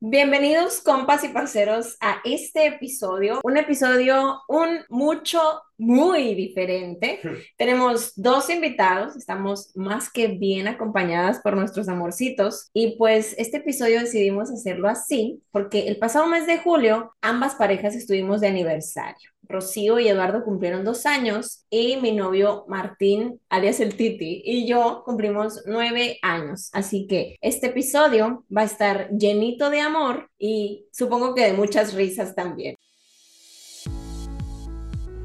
Bienvenidos compas y parceros a este episodio, un episodio un mucho, muy diferente. Tenemos dos invitados, estamos más que bien acompañadas por nuestros amorcitos y pues este episodio decidimos hacerlo así porque el pasado mes de julio ambas parejas estuvimos de aniversario. Rocío y Eduardo cumplieron dos años y mi novio Martín, alias el Titi, y yo cumplimos nueve años. Así que este episodio va a estar llenito de amor y supongo que de muchas risas también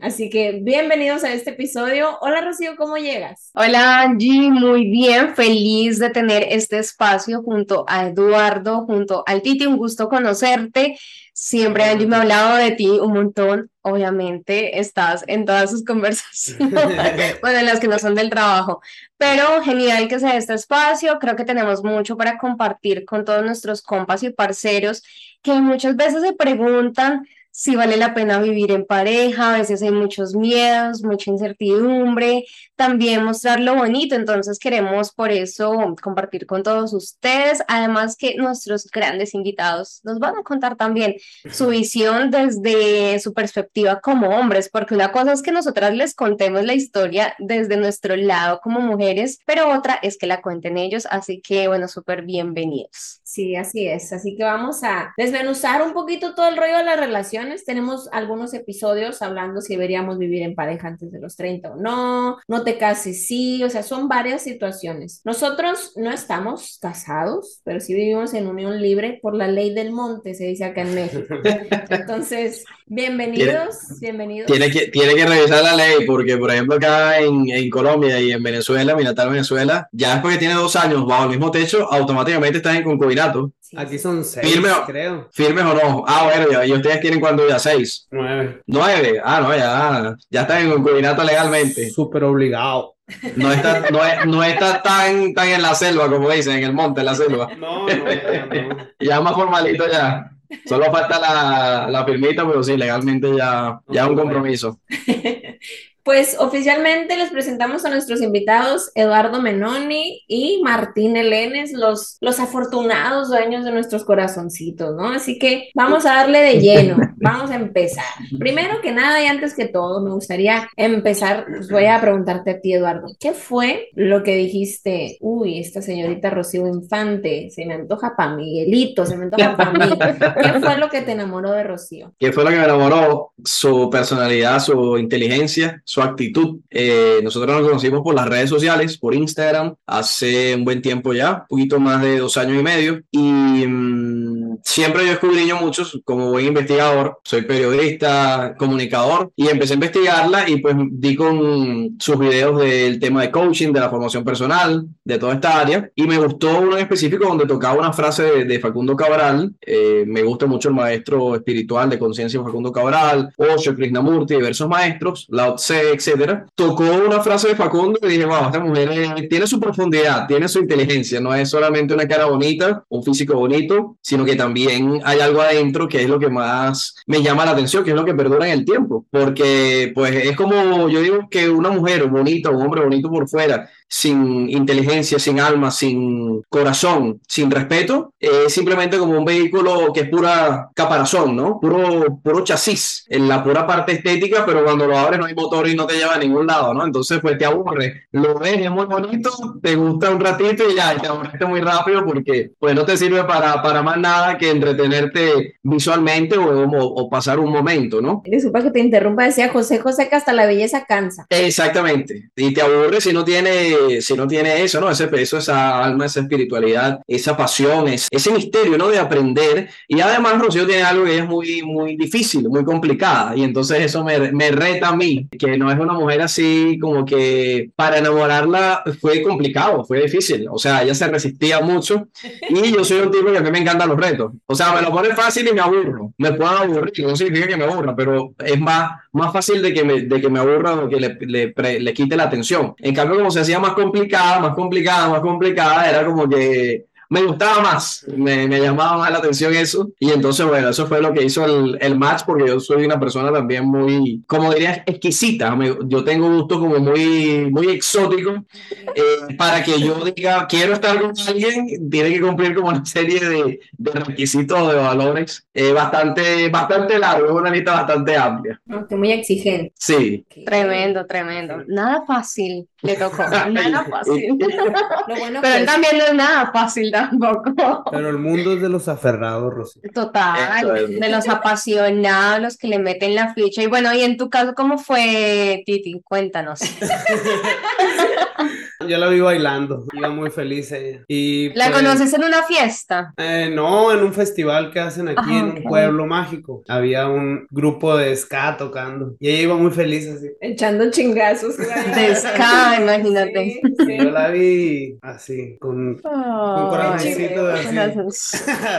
Así que bienvenidos a este episodio. Hola Rocío, ¿cómo llegas? Hola Angie, muy bien, feliz de tener este espacio junto a Eduardo, junto al Titi, un gusto conocerte. Siempre Angie me ha hablado de ti un montón, obviamente estás en todas sus conversaciones, bueno, en las que no son del trabajo, pero genial que sea este espacio, creo que tenemos mucho para compartir con todos nuestros compas y parceros que muchas veces se preguntan si vale la pena vivir en pareja, a veces hay muchos miedos, mucha incertidumbre, también mostrar lo bonito, entonces queremos por eso compartir con todos ustedes, además que nuestros grandes invitados nos van a contar también su visión desde su perspectiva como hombres, porque una cosa es que nosotras les contemos la historia desde nuestro lado como mujeres, pero otra es que la cuenten ellos, así que bueno, súper bienvenidos. Sí, así es, así que vamos a desmenuzar un poquito todo el rollo de la relación tenemos algunos episodios hablando si deberíamos vivir en pareja antes de los 30 o no, no te cases, sí, o sea, son varias situaciones. Nosotros no estamos casados, pero sí vivimos en unión libre por la ley del monte, se dice acá en México. Entonces, bienvenidos, bienvenidos. Tiene que, tiene que revisar la ley porque, por ejemplo, acá en, en Colombia y en Venezuela, mi natal Venezuela, ya después que tiene dos años bajo el mismo techo, automáticamente estás en concubinato. Aquí son seis, firme, creo. ¿Firmes o no? Ah, bueno, y ustedes quieren cuando ya seis. Nueve. Nueve. Ah, no, ya, ya están en concubinato legalmente. Súper obligado. No está, no, no está tan, tan en la selva, como dicen, en el monte, en la selva. No, no, no. ya más formalito ya. Solo falta la, la firmita, pero sí, legalmente ya, ya un compromiso. Pues oficialmente les presentamos a nuestros invitados Eduardo Menoni y Martín Elenes, los, los afortunados dueños de nuestros corazoncitos, ¿no? Así que vamos a darle de lleno, vamos a empezar. Primero que nada y antes que todo, me gustaría empezar, pues voy a preguntarte a ti, Eduardo, ¿qué fue lo que dijiste? Uy, esta señorita Rocío Infante, se me antoja para Miguelito, se me antoja para mí. ¿Qué fue lo que te enamoró de Rocío? ¿Qué fue lo que me enamoró? Su personalidad, su inteligencia su actitud. Eh, nosotros nos conocimos por las redes sociales, por Instagram, hace un buen tiempo ya, un poquito más de dos años y medio. Y mm, siempre yo escudriño mucho como buen investigador, soy periodista, comunicador, y empecé a investigarla y pues di con sus videos del tema de coaching, de la formación personal, de toda esta área. Y me gustó uno en específico donde tocaba una frase de, Facundo Cabral. Eh, me gusta mucho el maestro espiritual de conciencia Facundo Cabral, Osho Krishnamurti, diversos maestros, Lao Tse, etcétera, tocó una frase de Facundo y dije, wow, esta mujer tiene su profundidad, tiene su inteligencia, no es solamente una cara bonita, un físico bonito, sino que también hay algo adentro que es lo que más me llama la atención, que es lo que perdura en el tiempo, porque pues es como, yo digo que una mujer bonita, un hombre bonito por fuera, sin inteligencia, sin alma, sin corazón, sin respeto, es simplemente como un vehículo que es pura caparazón, ¿no? Puro, puro chasis, en la pura parte estética, pero cuando lo abres no hay motor y no te lleva a ningún lado, ¿no? Entonces, pues te aburre. Lo ves, es muy bonito, te gusta un ratito y ya, te aburriste muy rápido porque pues no te sirve para, para más nada que entretenerte visualmente o, o, pasar un momento, ¿no? Disculpa que te interrumpa, decía José José que hasta la belleza cansa. Exactamente, y te aburre si no tiene si no tiene eso, ¿no? Ese peso, esa alma, esa espiritualidad, esa pasión, ese, ese misterio, ¿no? De aprender. Y además Rocío tiene algo que es muy, muy difícil, muy complicada. Y entonces eso me, me reta a mí, que no es una mujer así como que para enamorarla fue complicado, fue difícil. O sea, ella se resistía mucho. Y yo soy un tipo que a mí me encantan los retos. O sea, me lo pone fácil y me aburro. Me puedo aburrir, no significa que me aburra, pero es más, más fácil de que me, de que me aburra o que le, le, pre- le quite la atención. En cambio, como se hacía más complicada, más complicada, más complicada, era como que me gustaba más, me, me llamaba más la atención eso. Y entonces, bueno, eso fue lo que hizo el, el match, porque yo soy una persona también muy, como dirías, exquisita. Me- yo tengo gustos como muy, muy exóticos. Eh, para que yo diga, quiero estar con alguien, tiene que cumplir como una serie de, de requisitos, de valores, eh, bastante, bastante largo, es una lista bastante amplia. Que muy exigente. Sí. Tremendo, tremendo. Nada fácil le tocó, nada fácil. Lo bueno Pero él también no es nada fácil tampoco. Pero el mundo es de los aferrados. Eso Total, es. de los apasionados, los que le meten la ficha. Y bueno, y en tu caso, ¿cómo fue, Titi? Cuéntanos. Yo la vi bailando, iba muy feliz ella. Y ¿La pues, conoces en una fiesta? eh, no, en un festival que hacen aquí Ah, en un ok. pueblo mágico. Había un grupo de ska tocando y ella iba muy feliz así. echando chingazos. De ska, imagínate. Sí, sí. Yo la vi así, con, con Ay, corazoncito de así.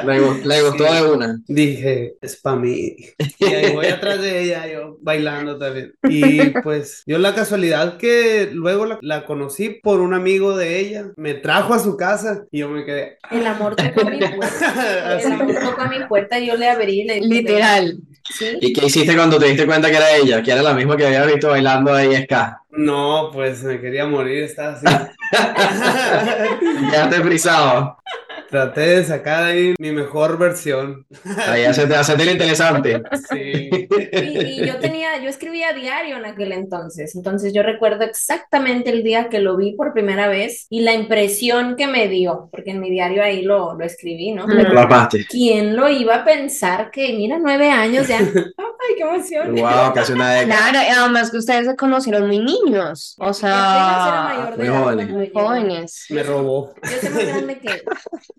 Le, gu- le gustó Sí. de una. Dije, es para mí. Y ahí voy atrás de ella, yo bailando también. Y pues, yo la casualidad que luego la, la conocí por un amigo de ella, me trajo a su casa y yo me quedé El amor tocó mi puerta. El amor tocó mi puerta y yo le abrí. Le Literal. Sí. ¿Y qué hiciste cuando te diste cuenta que era ella? Que era la misma que había visto bailando ahí Ska. No, pues me quería morir, estaba así. Ya te frisado. Traté de sacar ahí mi mejor versión. Ahí hacete, hacete el interesante. Sí. Y, y yo tenía, yo escribía diario en aquel entonces, entonces yo recuerdo exactamente el día que lo vi por primera vez y la impresión que me dio, porque en mi diario ahí lo, lo escribí, ¿no? Pero Lo. ¿quién lo iba a pensar que, mira, nueve años ya? ¡Ay, qué emoción! Wow, casi una década. Claro, y además que ustedes se conocieron muy niños, o era sea, mayor de muy jóvenes. muy jóvenes. Me robó. Yo soy más grande que él.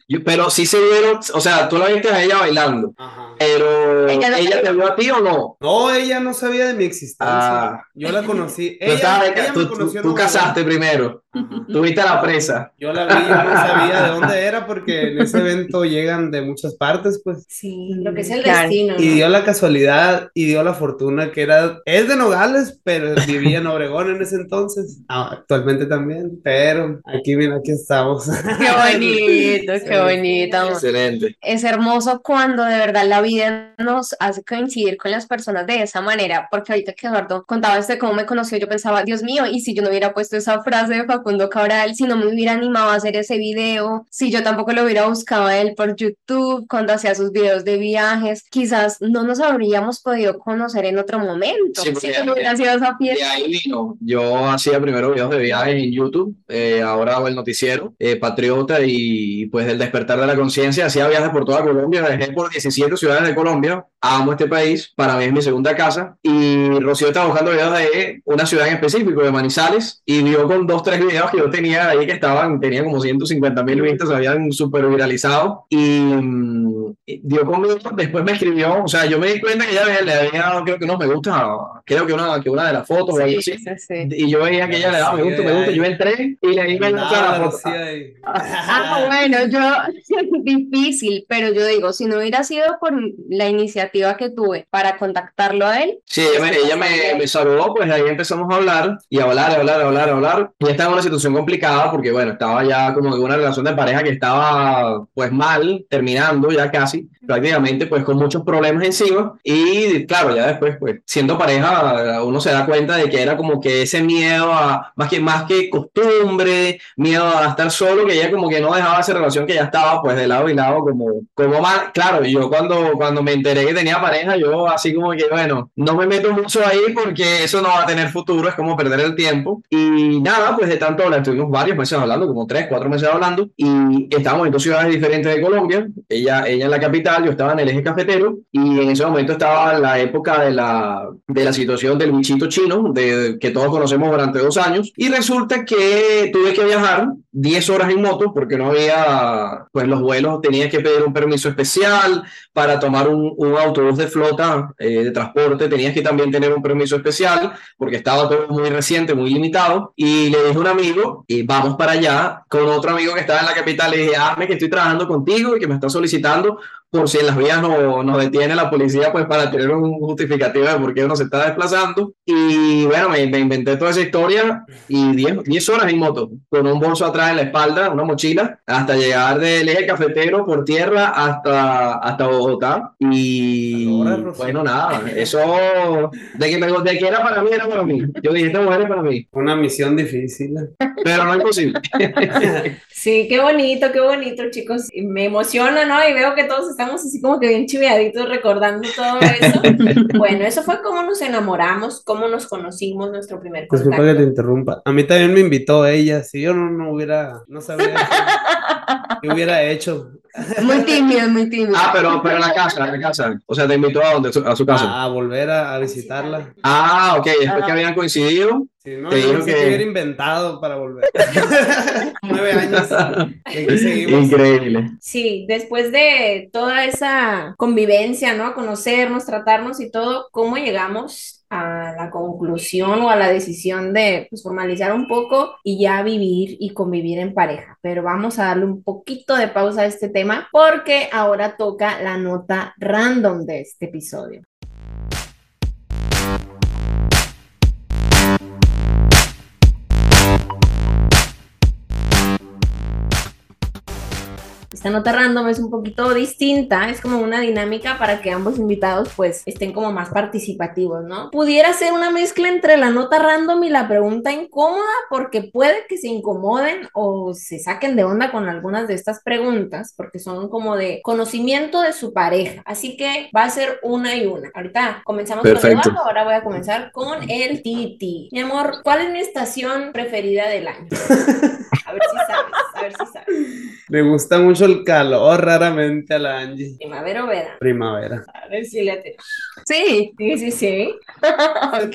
Yo- Pero sí se vieron, o sea, tú la viste a ella bailando, Ajá. pero Ella no ¿ella sabía. te vio a ti o no? No, ella no sabía de mi existencia. Ah. Yo la conocí. Tú, Ella, estabas- ella tú- me tú- conoció tú en Nueva casaste primero. Tuviste la presa. Yo la vi, yo no sabía de dónde era porque en ese evento llegan de muchas partes, pues. Sí, lo que es el Claro. destino, Y ¿no? dio la casualidad y dio la fortuna que era, es de Nogales, pero vivía en Obregón en ese entonces. Ah, actualmente también, pero aquí, mira, aquí estamos. Qué bonito, qué bonito. Excelente. Es hermoso cuando de verdad la vida nos hace coincidir con las personas de esa manera, porque ahorita que Eduardo contaba este cómo me conoció, yo pensaba, Dios mío, y si yo no hubiera puesto esa frase de Facundo Cabral, si no me hubiera animado a hacer ese video, si yo tampoco lo hubiera buscado a él por YouTube, cuando hacía sus videos de viajes, quizás no nos habríamos podido conocer en otro momento, Sí, si no hubiera sido esa De fiesta. ahí vino. Yo hacía primero videos de viajes en YouTube, eh, ahora hago el noticiero, eh, Patriota y pues el despertar de la conciencia. Hacía viajes por toda Colombia, viajé por 17 ciudades de Colombia. Amo este país, para mí es mi segunda casa. Y Rocío estaba buscando videos de una ciudad en específico, de Manizales, y vio con dos, tres videos que yo tenía ahí que estaban, tenían como 150 mil vistas, se habían súper viralizado. Y mm, dio conmigo, después me escribió, o sea, yo me di cuenta que ella le le había dado, creo que no me gusta, creo que una, que una de las fotos o algo Sí, así. sí, sí. Y yo veía que ella le daba me gusta, me gusta. Yo entré y le di me gusta a la foto. sí, ahí. Ah, bueno, yo, difícil, pero yo digo, si no hubiera sido por la iniciativa que tuve para contactarlo a él, Sí, ella, me, ella me, me saludó, pues ahí empezamos a hablar y a hablar, a hablar, a hablar, a hablar. Y estaba en una situación complicada porque, bueno, estaba ya como una relación de pareja que estaba pues mal, terminando ya casi, prácticamente pues con muchos problemas encima. Y claro, ya después pues siendo pareja uno se da cuenta de que era como que ese miedo a, más que, más que costumbre, miedo a estar solo, que ella como que no dejaba esa relación que ya estaba pues de lado y lado como, como mal. Claro, yo cuando, cuando me enteré que tenía pareja, yo así como que, bueno, no me meto mucho ahí porque eso no va a tener futuro, es como perder el tiempo. Y nada, pues de tanto hablar, estuvimos varios meses hablando, como tres, cuatro meses hablando, y estábamos en dos ciudades diferentes de Colombia, ella, ella en la capital, yo estaba en el eje cafetero y en ese momento estaba la época de la, de la situación del bichito chino, de, que todos conocemos durante dos años, y resulta que tuve que viajar 10 horas en moto porque no había, pues los vuelos, tenía que pedir un permiso especial para tomar un, un autobús de flota eh, de transporte, tenías que también tener un permiso especial porque estaba todo muy reciente, muy limitado, y le dije a un amigo, y vamos para allá, con otro amigo que estaba en la capital, le dije, hazme que estoy trabajando contigo y que me está solicitando por si en las vías no, nos detiene la policía, pues para tener un justificativo de por qué uno se está desplazando. Y bueno, me, me inventé toda esa historia y 10 horas en moto, con un bolso atrás en la espalda, una mochila, hasta llegar del eje cafetero por tierra hasta, hasta Bogotá. Y bueno, nada, eso de que, me, de que era para mí, era para mí. Yo dije, esta mujer es para mí. Una misión difícil. Pero no imposible. sí, qué bonito, qué bonito, chicos. Me emociona, ¿no? Y veo que todos están estamos así como que bien chiviaditos recordando todo eso. bueno, eso fue cómo nos enamoramos, cómo nos conocimos, nuestro primer contacto. Disculpa que te interrumpa. A mí también me invitó ella, si yo no, no hubiera, no sabía qué hubiera hecho. Muy tímido, muy tímido. Ah, pero, pero en la casa, en la casa. O sea, te invitó a, dónde, a su casa. A, a volver a, a, visitarla. Ah, ok, después que habían coincidido. Sí, no, te dijo que hubiera inventado para volver. Nueve años. Increíble. Sí, después de toda esa convivencia, ¿no? Conocernos, tratarnos y todo, ¿cómo llegamos a la conclusión o a la decisión de pues, formalizar un poco y ya vivir y convivir en pareja. Pero vamos a darle un poquito de pausa a este tema porque ahora toca la nota random de este episodio. Esta nota random es un poquito distinta, es como una dinámica para que ambos invitados pues estén como más participativos, ¿no? Pudiera ser una mezcla entre la nota random y la pregunta incómoda porque puede que se incomoden o se saquen de onda con algunas de estas preguntas porque son como de conocimiento de su pareja. Así que va a ser una y una. Ahorita comenzamos Perfecto. con Eduardo, ahora voy a comenzar con el Titi. Mi amor, ¿cuál es mi estación preferida del año? A ver si sabes, a ver si sabes. Me gusta mucho el calor raramente a la Angie. ¿Primavera o verano? Primavera. A ver si le atino. Sí. Sí, sí, sí. ok.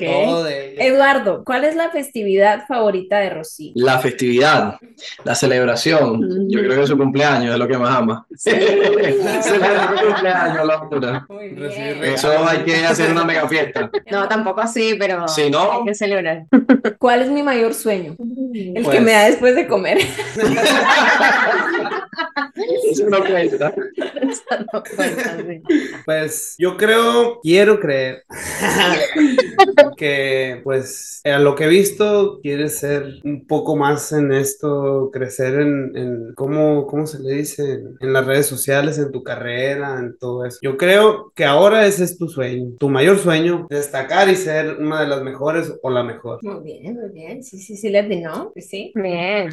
Eduardo, ¿cuál es la festividad favorita de Rocío? La festividad, la celebración. Yo creo que su cumpleaños es lo que más ama. Celebrar su cumpleaños, locura. Muy bien. Eso hay que hacer una mega fiesta. No, tampoco así, pero Si no, hay que celebrar. ¿Cuál es mi mayor sueño? El que Pues- me da después de comer. eso no cuenta. Eso no cuenta, sí. Pues yo creo, quiero creer que pues a lo que he visto quieres ser un poco más en esto, crecer en, en ¿cómo, cómo se le dice? En, en las redes sociales, en tu carrera, en todo eso. Yo creo que ahora ese es tu sueño, tu mayor sueño, destacar y ser una de las mejores o la mejor. Muy bien, muy bien. Sí, sí, sí, le atinó. Pues sí. Bien.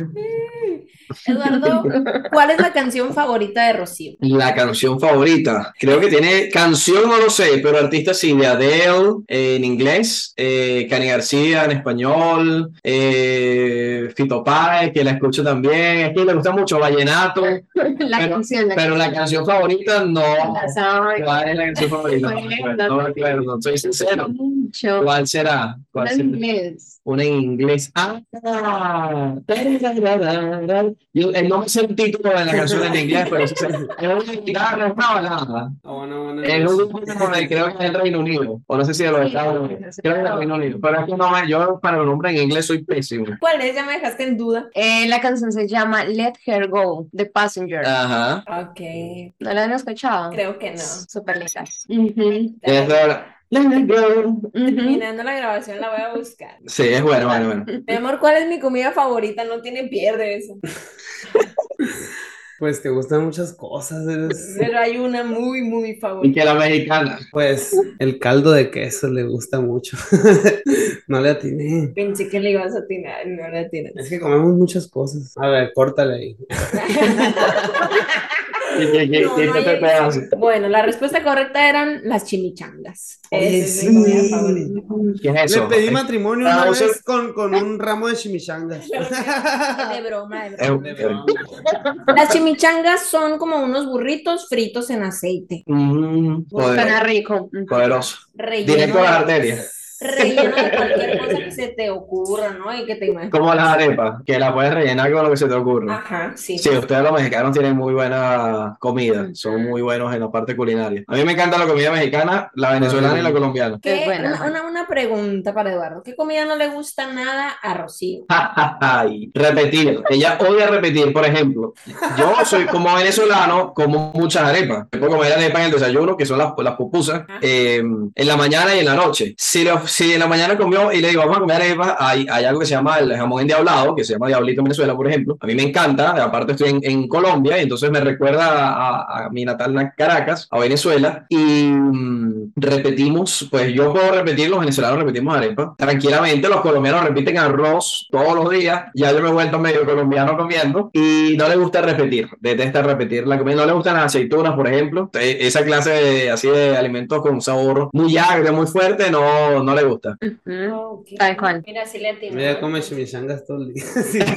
Eduardo, ¿cuál es la canción favorita de Rocío? La canción favorita. Creo que tiene canción, no lo sé, pero artista sí, de Adele eh, en inglés, eh, Cani García en español, eh, Fito Páez, que la escucho también. Es que le gusta mucho Vallenato, La Pero- canción. la pero la canción favorita no. ¿Cuál es la canción favorita? No no acuerdo, soy sincero. ¿Cuál será? ¿Cuál será? Una en inglés. Ah, yo eh, no me sé el título de la canción en inglés, pero. Es una guitarra, es una balada. Ah, bueno, Es un grupo de- creo que es del Reino Unido, o no sé si de los Estados Unidos. Creo que es del Reino Unido, pero es que no me, yo para los nombres en inglés soy pésimo. ¿Cuál es? Ya me dejaste en duda. Eh, la canción se llama Let Her Go, The Passenger. Ajá. Ok, ¿No la han escuchado? creo que no. Súper linda. Ujú, Es verdad. Terminando la grabación la voy a buscar. Sí, es bueno, bueno, bueno. Mi amor, ¿cuál es mi comida favorita? No tiene pierde eso. Pues te gustan muchas cosas, eres- Pero hay una muy, muy Y favorita. que la mexicana. Pues el caldo de queso le gusta mucho. No le atiné. Pensé que le ibas a atinar y no le atinas. Es que comemos muchas cosas. A ver, córtale ahí. ¿Qué- qué- qué- No, qué no te hay pedazo? elección. Bueno, la respuesta correcta eran las chimichangas. Es mi sí. ¿Qué es eso? Le pedí matrimonio Ah, una sea- vez con, con un ramo de chimichangas. De broma, de Eh, broma. De broma. Las chimichangas son como unos burritos fritos en aceite, Mm, Suena rico. poderoso. relleno Directo a la arteria. Relleno de cualquier cosa que se te ocurra, ¿no? Y que te imagines. Como las arepas, que las puedes rellenar con lo que se te ocurra. Ajá, sí. Sí, ustedes los mexicanos tienen muy buena comida, son muy buenos en la parte culinaria. A mí me encanta la comida mexicana, la venezolana y la colombiana. ¿Qué- buena. una, una, pregunta para Eduardo. ¿Qué comida no le gusta nada a Rocío? Ay, repetir, ella odia repetir, por ejemplo. Yo soy como venezolano, como muchas arepas. Puedo comer arepas en el desayuno, que son las, las pupusas, eh, en la mañana y en la noche. Si, lo- si en la mañana comió y le digo, vamos a comer arepas, hay, hay algo que se llama el jamón endiablado, que se llama diablito en Venezuela, por ejemplo. A mí me encanta, aparte estoy en, en Colombia, y entonces me recuerda a, a mi natal Caracas, a Venezuela, y mm, repetimos, pues yo puedo repetir, los venezolanos repetimos arepas tranquilamente, los colombianos repiten arroz todos los días, ya yo me he vuelto medio colombiano comiendo, y no le gusta repetir, detesta repetir la comida, no le gustan las aceitunas, por ejemplo, E- esa clase de, así de alimentos con sabor muy agrio, muy fuerte, no, no le gusta. Ujú. Ok. Tal cual. Mira, sí le atino. Ella come chimichangas todo el día. Sí.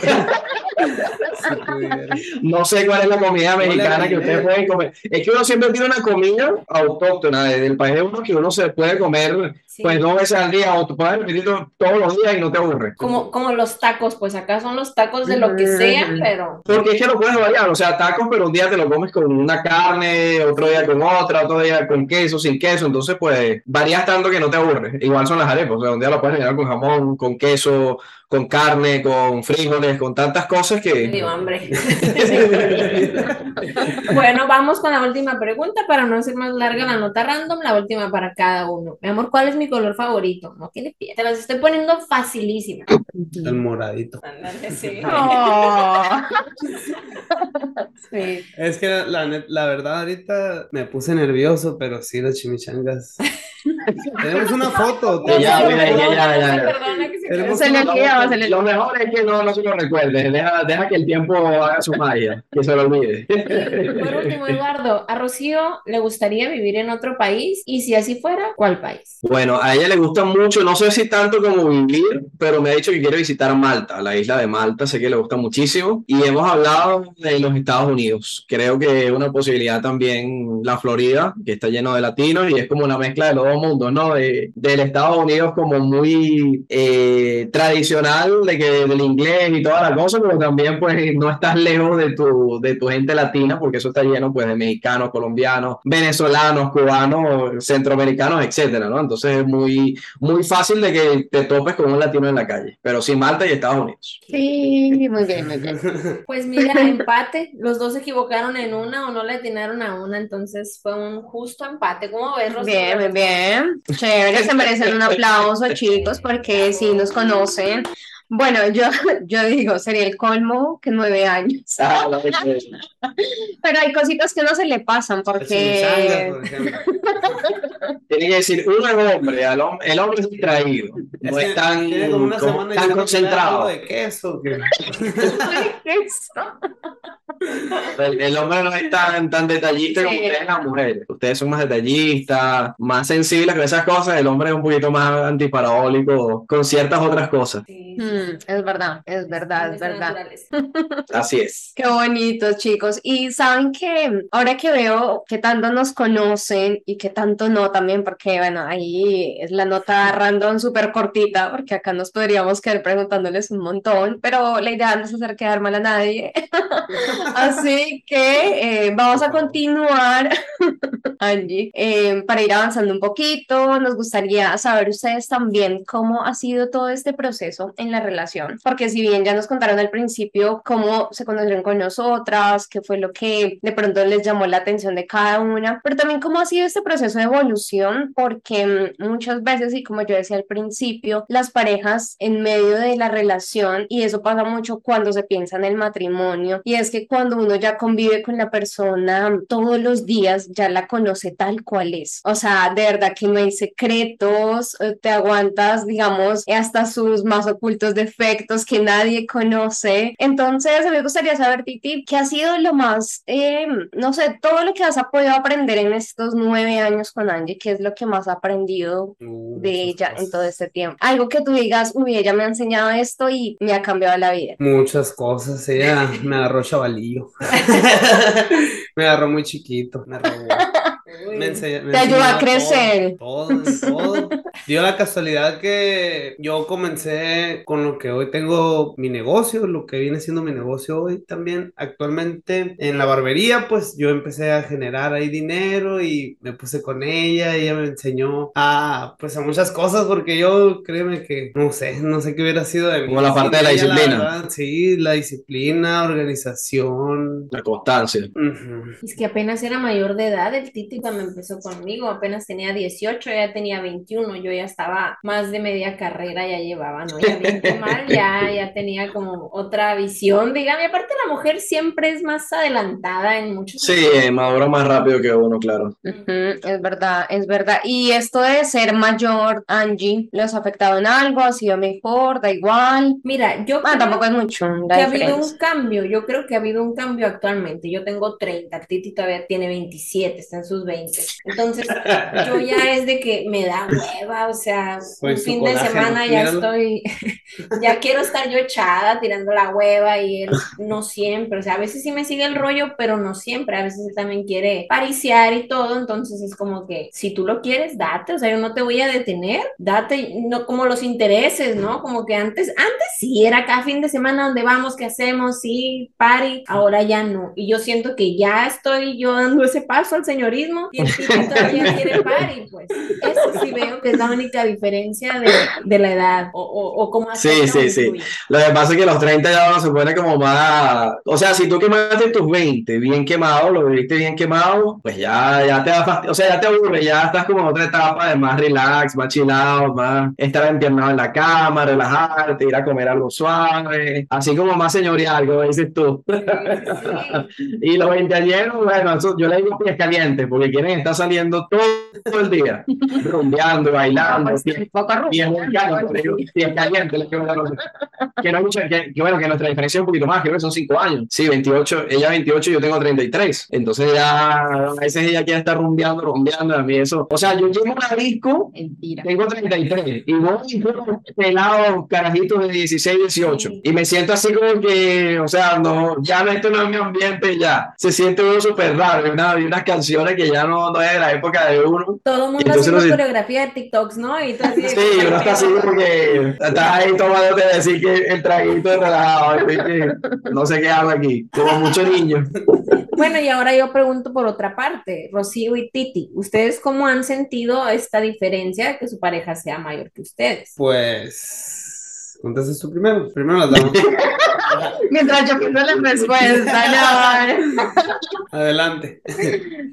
Si. No sé cuál es la comida mexicana que ustedes pueden comer. Es que uno siempre tiene una comida autóctona de- del país de uno que uno se puede comer Sí. pues dos veces al día o tú puedes repetirlo todos los días y no te aburre. Como, como los tacos, pues acá son los tacos de lo que sea, Ujú. pero Porque es que lo puedes variar, o sea, tacos, pero un día te lo comes con una carne, otro día con otra, otro día con queso, sin queso, entonces pues varías tanto que no te aburre. Igual son las arepas, o sea, un día lo puedes rellenar con jamón, con queso, con carne, con frijoles, con tantas cosas que... dio hambre. Bueno, vamos con la última pregunta para no hacer más larga la nota random, la última para cada uno. Mi amor, ¿cuál es mi color favorito? No tiene pie. Te las estoy poniendo facilísimas. El moradito. Ándale, sí. Oh. Sí. Es que la, la verdad ahorita me puse nervioso, pero sí, las chimichangas. Tenemos una foto. Ya, ya, ya, ya, ya, ya. Perdona que se Tenemos Se le una olvidaba, foto. se le Lo mejor es que no, no se lo recuerde, deja, deja que el tiempo haga su magia, que se lo olvide. Por último, Eduardo, ¿a Rocío le gustaría vivir en otro país? Y si así fuera, ¿cuál país? Bueno, a ella le gusta mucho, no sé si tanto como vivir, pero me ha dicho que quiere visitar Malta, la isla de Malta, sé que le gusta muchísimo. Y hemos hablado de los Estados Unidos. Creo que es una posibilidad también la Florida, que está lleno de latinos y es como una mezcla de los dos mundos, ¿no? De, del Estados Unidos como muy eh, tradicional, de que, del inglés y toda la cosa, pero también pues no estás lejos de tu, de tu gente latina, porque eso está lleno pues de mexicanos, colombianos, venezolanos, cubanos, centroamericanos, etcétera, ¿no? Entonces es muy, muy fácil de que te topes con un latino en la calle, pero sí Malta y Estados Unidos. Sí, muy bien, muy bien. Pues mira, empate. Los dos se equivocaron en una o no le atinaron a una, entonces fue un justo empate. ¿Cómo ves, Rocío? Bien, muy bien. Chévere, se merecen un aplauso, chicos, porque sí nos conocen. Bueno, yo, yo digo, sería el colmo que nueve años. Ah, no, pues, Pero hay cositas que no se le pasan chimichangas, porque por. Tiene que decir, uno es hombre, el hombre es distraído, no Es tan, como una como- semana tan da concentrado. de queso. que- El, el hombre no es tan, tan detallista como ustedes las mujeres. Ustedes son más detallistas, más sensibles con esas cosas. El hombre es un poquito más antiparabólico con ciertas otras cosas. Sí, Mm, es verdad, es verdad, es verdad. Así es. Qué bonitos, chicos. Y saben que ahora que veo que tanto nos conocen y que tanto no también, porque bueno, ahí es la nota random súper cortita, porque acá nos podríamos quedar preguntándoles un montón, pero la idea no es hacer quedar mal a nadie. Así que eh, vamos a continuar, Angie, eh, para ir avanzando un poquito. Nos gustaría saber ustedes también cómo ha sido todo este proceso en la relación, porque si bien ya nos contaron al principio cómo se conocieron con nosotras, qué fue lo que de pronto les llamó la atención de cada una, pero también cómo ha sido este proceso de evolución, porque mm, muchas veces, y como yo decía al principio, las parejas en medio de la relación, y eso pasa mucho cuando se piensa en el matrimonio, y es que cuando uno ya convive con la persona todos los días, ya la conoce tal cual es. O sea, de verdad que no hay secretos, eh, te aguantas, digamos, hasta sus más ocultos defectos que nadie conoce. Entonces, me gustaría saber, Titi, ¿qué ha sido lo más, eh, no sé, todo lo que has podido aprender en estos nueve años con Angie? ¿Qué es lo que más has aprendido Uh, de ella en todo este tiempo? Algo que tú digas, uy, ella me ha enseñado esto y me ha cambiado la vida. Muchas cosas, ella me agarró chavalillo. Me agarró muy chiquito, me robó. Me enseñó, me Te ayudó a crecer. Todo, todo, todo. Dio la casualidad que yo comencé con lo que hoy tengo mi negocio, lo que viene siendo mi negocio hoy también. Actualmente en la barbería, pues yo empecé a generar ahí dinero y me puse con ella. Ella me enseñó a, pues a muchas cosas porque yo, créeme que, no sé, no sé qué hubiera sido de mí. Como la parte de la disciplina. verdad. sí, la disciplina, organización. La constancia. Ujú. Es que apenas era mayor de edad, el Titi cuando empezó conmigo, apenas tenía 18, ella tenía 21, yo ya estaba más de media carrera, ya llevaba, ¿no? Ya bien mal, ya, ya tenía como otra visión, dígame, aparte la mujer siempre es más adelantada en muchos Sí, eh, madura más rápido que uno, claro. Ujú, es verdad, es verdad. Y esto de ser mayor, Angie, ¿los ha afectado en algo? ¿Ha sido mejor? ¿Da igual? Mira, yo Ah, creo tampoco es mucho que la ha habido diferencia. un cambio, yo creo que ha habido un cambio actualmente. Yo tengo 30, el Titi todavía tiene 27, está en sus 20. Entonces, yo ya es de que me da hueva, o sea, Soy un fin de semana ya míralo. estoy, ya quiero estar yo echada tirando la hueva y él no siempre, o sea, a veces sí me sigue el rollo, pero no siempre, a veces él también quiere pariciar y todo, entonces es como que si tú lo quieres, date, o sea, yo no te voy a detener, date, no como los intereses, ¿no? Como que antes, antes sí era cada fin de semana donde vamos, qué hacemos, sí, party, ahora ya no, y yo siento que ya estoy yo dando ese paso al señorismo y el tipo todavía quiere party, pues, eso sí veo que es la única diferencia de, de la edad, o, o, o cómo Sí, o sí, sí. influye. Lo que pasa es que los 30 ya uno se pone como más. O sea, si tú quemaste tus 20 bien quemado, lo viviste bien quemado, pues ya, ya te da fastidio. O sea, ya te aburre, ya estás como en otra etapa de más relax, más chill out, más estar empiernado en la cama, relajarte, ir a comer algo suave, así como más señorial, como dices tú. Sí, sí. Y los veinteañeros, bueno, eso yo le digo pies calientes, porque quieren estar saliendo todo, todo el día, rumbeando, bailando, pues, y es sí, caliente, que no hay mucha, que, que bueno, que nuestra diferencia es un poquito más, creo que son 5 años. Sí, 28, ella 28, yo tengo 33. Entonces ya, a veces ella quiere estar rumbeando, rumbeando, a mí eso. O sea, yo llego a una disco, Mentira. tengo 33, y voy pelados, carajitos de 16, 18, y me siento así como que, o sea, no, ya no, esto no es mi ambiente, ya. Se siente uno súper raro, y una, y unas canciones que ya no, no es de la época de uno. Todo el mundo haciendo no sé- coreografía de TikToks, ¿no? Y tú así de Sí, que- uno está así porque estás ahí tomándote decir que el traguito es relajado, así que no sé qué hago aquí, como muchos niños. Bueno, y ahora yo pregunto por otra parte, Rocío y Titi, ¿ustedes cómo han sentido esta diferencia de que su pareja sea mayor que ustedes? Pues, contestas tú primero. Primero las damos. Mientras yo pienso la respuesta, no. Adelante.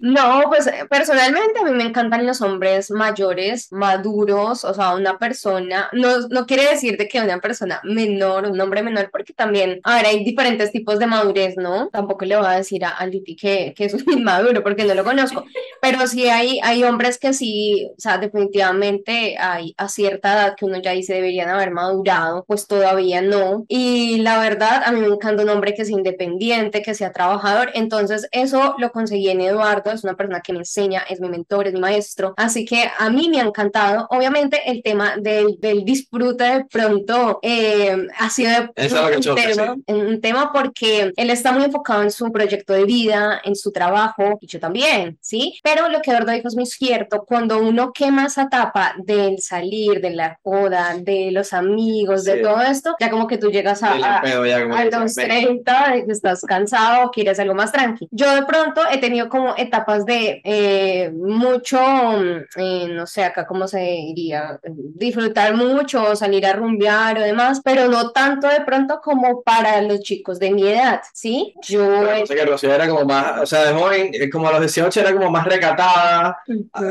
No, pues personalmente a mí me encantan los hombres mayores, maduros, o sea, una persona, no, no quiere decir de que una persona menor, un hombre menor, porque también, a ver, hay diferentes tipos de madurez, ¿no? Tampoco le voy a decir a, a Liti que, que es un inmaduro porque no lo conozco, pero sí hay, hay hombres que sí, o sea, definitivamente hay a cierta edad que uno ya dice deberían haber madurado, pues todavía no. Y la verdad, a mí me encanta un hombre que sea independiente, que sea trabajador, entonces eso lo conseguí en Eduardo, es una persona que me enseña, es mi mentor, es mi maestro, así que a mí me ha encantado. Obviamente el tema del, del disfrute de pronto eh, ha sido tema, un tema porque él está muy enfocado en su proyecto de vida, en su trabajo, y yo también, ¿sí? Pero lo que Eduardo dijo es muy cierto, cuando uno quema esa etapa del salir, de la joda, de los amigos, de Sí. todo esto, ya como que tú llegas a, a- a los se ve. 30, de que estás cansado, quieres algo más tranqui. Yo de pronto he tenido como etapas de eh, mucho, eh, no sé, acá cómo se diría, disfrutar mucho, salir a rumbear o demás, pero no tanto de pronto como para los chicos de mi edad, ¿sí? Yo... Pero, que Rocío era como más, o sea, de joven, como a los 18 era como más recatada,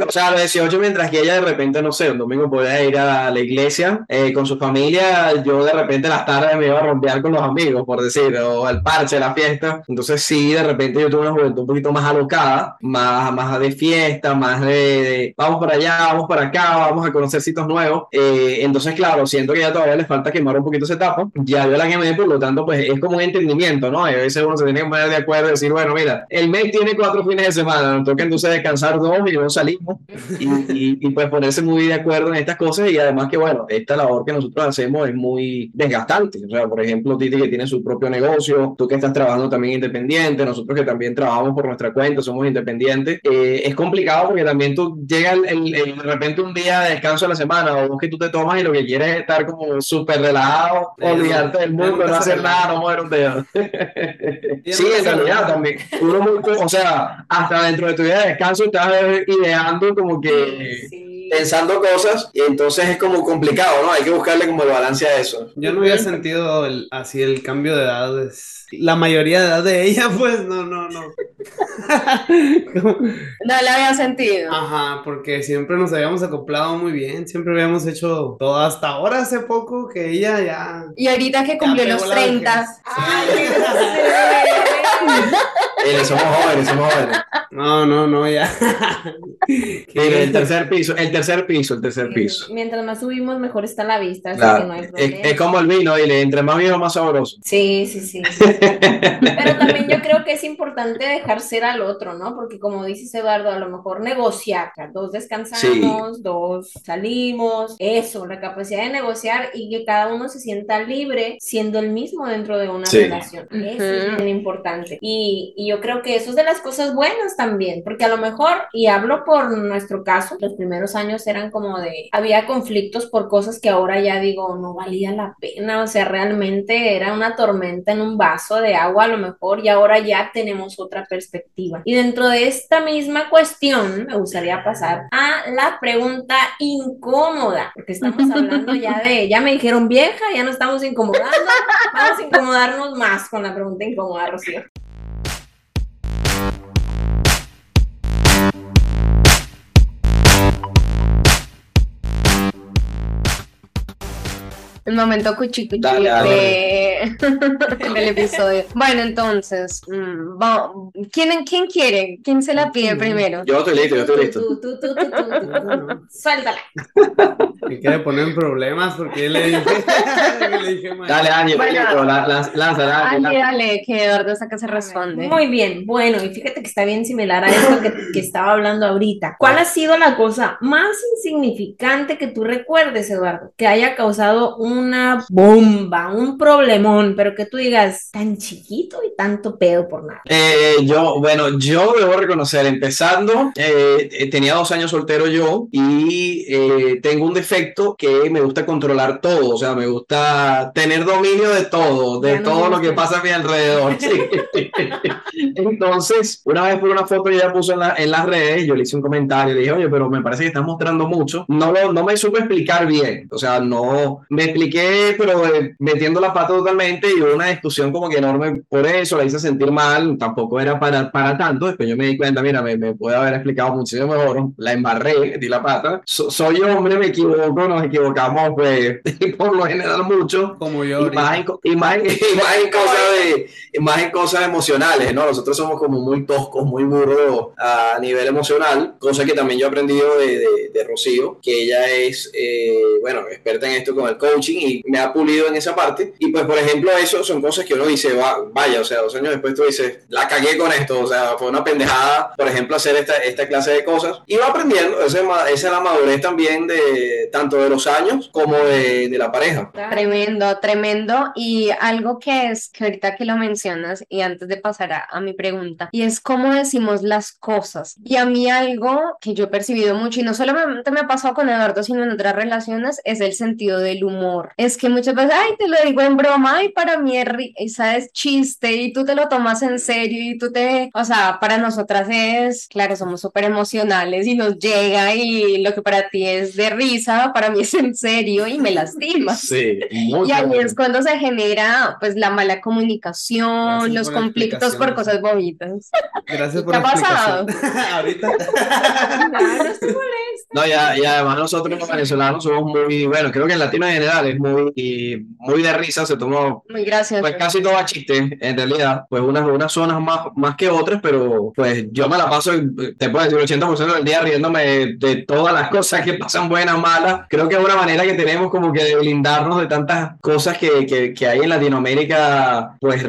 o sea, a los 18 mientras que ella de repente, no sé, un domingo podía ir a la iglesia eh, con su familia, yo de repente las tardes me iba a rumbear con los amigos, por decir, o al parche, la fiesta, entonces sí, de repente yo tuve una juventud un poquito más alocada, más, más de fiesta, más de, vamos para allá, vamos para acá, vamos a conocer sitios nuevos. Eh, entonces, claro, siento que ya todavía le falta quemar un poquito esa etapa. Ya yo la quemé, por lo tanto, pues es como un entendimiento, ¿no? Y a veces uno se tiene que poner de acuerdo y decir, bueno, mira, el mes tiene cuatro fines de semana, nos toca entonces descansar dos y no salimos. Y, y, pues ponerse muy de acuerdo en estas cosas y además que, bueno, esta labor que nosotros hacemos es muy desgastante. O sea, por ejemplo, Titi que tiene su propio negocio, tú que estás trabajando también independiente, nosotros que también trabajamos por nuestra cuenta, somos independientes, eh, es complicado porque también tú llegas el, de repente un día de descanso a la semana o que tú te tomas y lo que quieres es estar como súper relajado, olvidarte del mundo, no hacer nada, no mover un dedo. sí, en realidad también. Uno o sea, hasta dentro de tu día de descanso estás ideando como que pensando cosas y entonces es como complicado, ¿no? Hay que buscarle como el balance a eso. Yo no había sentido así el cambio de edad. La mayoría de edad de ella, pues no, no, no. no la había sentido. Ajá, porque siempre nos habíamos acoplado muy bien, siempre habíamos hecho todo hasta ahora hace poco que ella ya... Y ahorita que cumplió los 30. Ay, somos jóvenes, somos jóvenes. No, no, no, ya. el tercer piso, el tercer piso, el tercer piso. Mientras más subimos, mejor está la vista, así que no hay problema. Es, como el vino, y entre más viejo, más sabroso. Sí, sí, sí. Pero también yo creo que es importante dejar ser al otro, ¿no? Porque como dices Eduardo, a lo mejor negociar, dos descansamos, dos salimos, eso, la capacidad de negociar y que cada uno se sienta libre siendo el mismo dentro de una relación. Eso es bien importante. Y, y yo creo que eso es de las cosas buenas también, porque a lo mejor, y hablo por nuestro caso, los primeros años eran como de, había conflictos por cosas que ahora ya digo, no valía la pena, o sea, realmente era una tormenta en un vaso de agua a lo mejor y ahora ya tenemos otra perspectiva. Y dentro de esta misma cuestión, me gustaría pasar a la pregunta incómoda, porque estamos hablando ya de, ya me dijeron vieja, ya no estamos incomodando, vamos a incomodarnos más con la pregunta incómoda, Rocío. El momento cuchi cuchi de... del episodio. Bueno, entonces, mm, ¿quién, ¿quién quiere? ¿Quién se la pide primero? Yo estoy listo, yo estoy listo. Suéltala. Me quiere poner en problemas porque le dije, le dije Dale, Ángel, bueno, lánzala. Dale, dale, que Eduardo saca se responde. Muy bien, bueno, y fíjate que está bien similar a esto que, que estaba hablando ahorita. ¿Cuál ha sido la cosa más insignificante que tú recuerdes, Eduardo, que haya causado un una bomba, un problemón, pero que tú digas tan chiquito y tanto pedo por nada. Eh, yo, bueno, yo debo reconocer, empezando, eh, eh, tenía dos años soltero yo y tengo un defecto que me gusta controlar todo, o sea, me gusta tener dominio de todo, de todo lo que pasa a mi alrededor. Entonces, una vez por una foto ya puso en, en, las redes, yo le hice un comentario, le dije, oye, pero me parece que estás mostrando mucho. No, lo, no me supe explicar bien, o sea, no me expliqué expliqué, pero eh, metiendo la pata totalmente y hubo una discusión como que enorme por eso, la hice sentir mal, tampoco era para, para tanto, después yo me di cuenta, mira, me, me puede haber explicado muchísimo mejor, la embarré, di la pata, soy hombre, me equivoco, nos equivocamos pues por lo general mucho. Como yo. Y más, en, y, más, en, cosas de, más en cosas emocionales, ¿no? Nosotros somos como muy toscos, muy burros a nivel emocional, cosa que también yo he aprendido de, de, de Rocío, que ella es, eh, bueno, experta en esto con el coaching y me ha pulido en esa parte. Y pues, por ejemplo, eso son cosas que uno dice, va, vaya, o sea, dos años después tú dices, la cagué con esto, o sea, fue una pendejada, por ejemplo, hacer esta, esta clase de cosas. Y va aprendiendo, esa es la madurez también de tanto de los años como de, de la pareja. Tremendo, tremendo. Y algo que es, que ahorita que lo mencionas, y antes de pasar a, a mi pregunta, y es cómo decimos las cosas. Y a mí algo que yo he percibido mucho, y no solamente me ha pasado con Eduardo, sino en otras relaciones, es el sentido del humor. Es que muchas veces, ay, te lo digo en broma, ay, para mí es risa, es chiste y tú te lo tomas en serio y tú te, o sea, para nosotras es, claro, somos súper emocionales y nos llega y lo que para ti es de risa, para mí es en serio y me lastima. Sí, y ahí es cuando se genera pues la mala comunicación, los conflictos por cosas bobitas. Gracias por ¿Qué ha pasado? Ahorita. No, ya, y además nosotros los venezolanos somos muy, bueno, creo que en latino en general es muy, muy de risa, se toma muy gracioso. Pues casi todo a chiste, en realidad, pues unas, unas zonas más, más que otras, pero pues yo me la paso, te puedo decir, el 80% del día riéndome de, todas las cosas que pasan buenas, malas. Creo que es una manera que tenemos como que de blindarnos de tantas cosas que, que, que hay en Latinoamérica, pues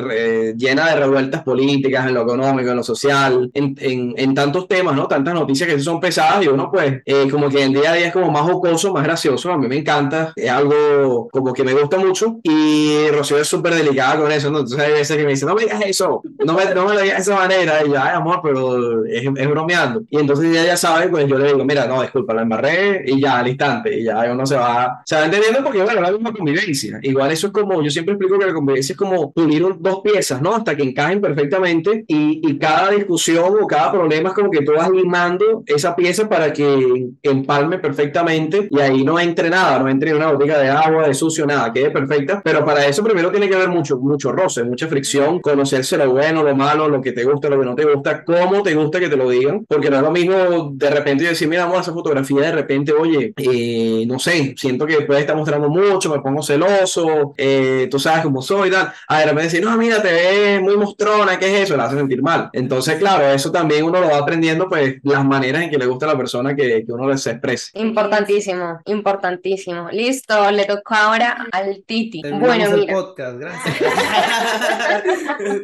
llena de revueltas políticas, en lo económico, en lo social, en, en, en tantos temas, ¿no? Tantas noticias que son pesadas y uno pues eh, como que el día a día es como más jocoso, más gracioso, a mí me encanta, es algo como que me gusta mucho y Rocío es súper delicada con eso, ¿no? Entonces hay veces que me dice, no me digas eso, no me, no me lo digas de esa manera, y yo, ay amor, pero es, es bromeando. Y entonces ella ya sabe, pues yo le digo, mira, no, disculpa, la embarré y ya al instante, y ya uno se va, se va entendiendo porque, bueno, la misma convivencia. Igual eso es como, yo siempre explico que la convivencia es como unir dos piezas, ¿no? Hasta que encajen perfectamente y, y cada discusión o cada problema es como que tú vas limando esa pieza para que empalme perfectamente y ahí no entre nada, no entre una botica de agua, de sucio, nada, quede perfecta. Pero para eso primero tiene que haber mucho, mucho roce, mucha fricción, conocerse lo bueno, lo malo, lo que te gusta, lo que no te gusta, cómo te gusta que te lo digan, porque no es lo mismo de repente decir, mira, vamos a hacer fotografía, de repente, oye, eh, no sé, siento que después está mostrando mucho, me pongo celoso, eh, tú sabes cómo soy, tal. A de repente decir, no, mira, te ves muy mostrona, ¿qué es eso? La hace sentir mal. Entonces, claro, eso también uno lo va aprendiendo, pues, las maneras en que le gusta a la persona que, que uno se exprese. Importantísimo, importantísimo. Listo, le toca ahora al Titi. Terminamos bueno, mira. Podcast, gracias.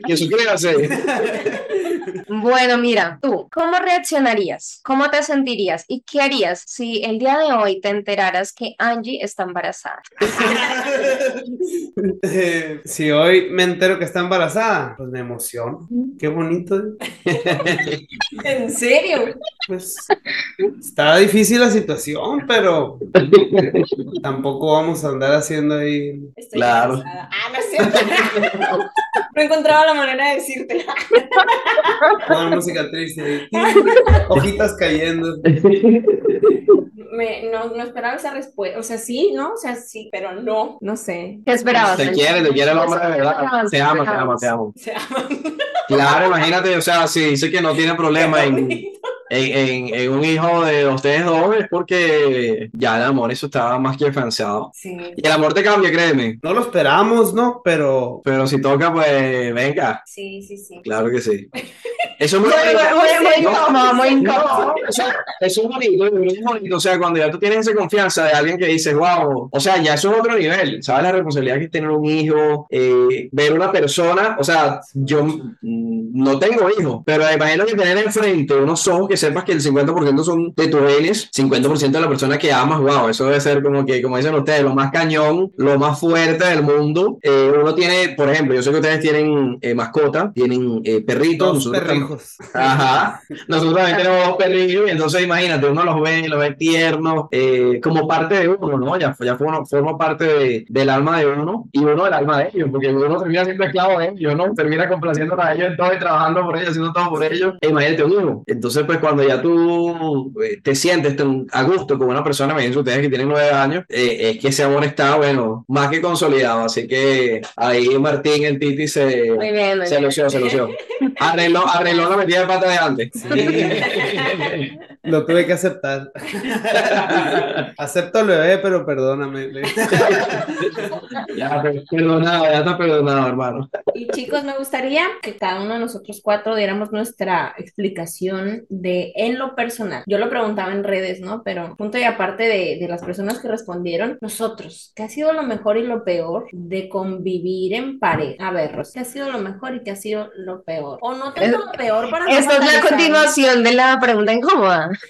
¿Y eso quiere hacer? Bueno, mira, tú, ¿cómo reaccionarías? ¿Cómo te sentirías? ¿Y qué harías si el día de hoy te enteraras que Angie está embarazada? si hoy me entero que está embarazada, pues me emociono. Qué bonito. ¿En serio? Pues está difícil la situación, pero tampoco vamos a andar haciendo ahí. Estoy claro. Ah, no es cierto. no encontraba la manera de decírtela. Con música triste. Hojitas cayendo. Me, no, no, esperaba esa respuesta. O sea, sí, ¿no? O sea, sí, pero no, no sé. ¿Qué esperabas? Te quiere, te quiere el hombre de verdad. Te ama, te ama, te amo. Claro, imagínate, o sea, si dice que no tiene problema en, en, en, un hijo de ustedes dos es porque ya el amor eso estaba más que afianzado. Sí. Y el amor te cambia, créeme. No lo esperamos, ¿no? Pero... Pero si toca, pues venga. Sí, sí, sí. Claro que sí. Eso es muy, incómodo, Eso, es bonito, es muy bonito. O sea, cuando ya tú tienes esa confianza de alguien que dice, wow, o sea, ya eso es otro nivel. ¿Sabes la responsabilidad que es tener un hijo? Eh, ver una persona, o sea, yo no tengo hijos, pero imagino que tener enfrente unos ojos que sepas que el 50% son de tus genes, 50% de la persona que amas, wow, eso debe ser como que, como dicen ustedes, lo más cañón, lo más fuerte del mundo. Eh, uno tiene, por ejemplo, yo sé que ustedes tienen eh, mascota, tienen eh, perritos. Dos perrijos. Ajá. Nosotros también tenemos dos perrillos y entonces imagínate, uno los ve, los ve tiernos, como parte de uno, ¿no? Ya, ya forma, forma parte del alma de uno y uno del alma de ellos, porque uno termina siendo esclavo de ellos, ¿no? Termina complaciendo a ellos entonces trabajando por ellos, haciendo todo por ellos. E imagínate un hijo. Entonces, pues cuando ya tú eh, te sientes a gusto con una persona, me dicen ustedes que tienen nueve años, eh, es que ese amor está, bueno, más que consolidado. Así que ahí Martín, el Titi, se, se lució, se lució. Arregló, arregló la metida de pata de antes. Sí. Lo tuve que aceptar. Acepto el bebé, pero perdóname. ya, perdonado, ya está perdonado, hermano. Y chicos, me gustaría que cada uno de nosotros cuatro diéramos nuestra explicación de en lo personal. Yo lo preguntaba en redes, ¿no? Pero punto y aparte de, de las personas que respondieron, nosotros, ¿qué ha sido lo mejor y lo peor de convivir en pareja? A ver, ¿qué ha sido lo mejor y qué ha sido lo peor? O no tanto lo peor para no Esta es la continuación de la pregunta incómoda.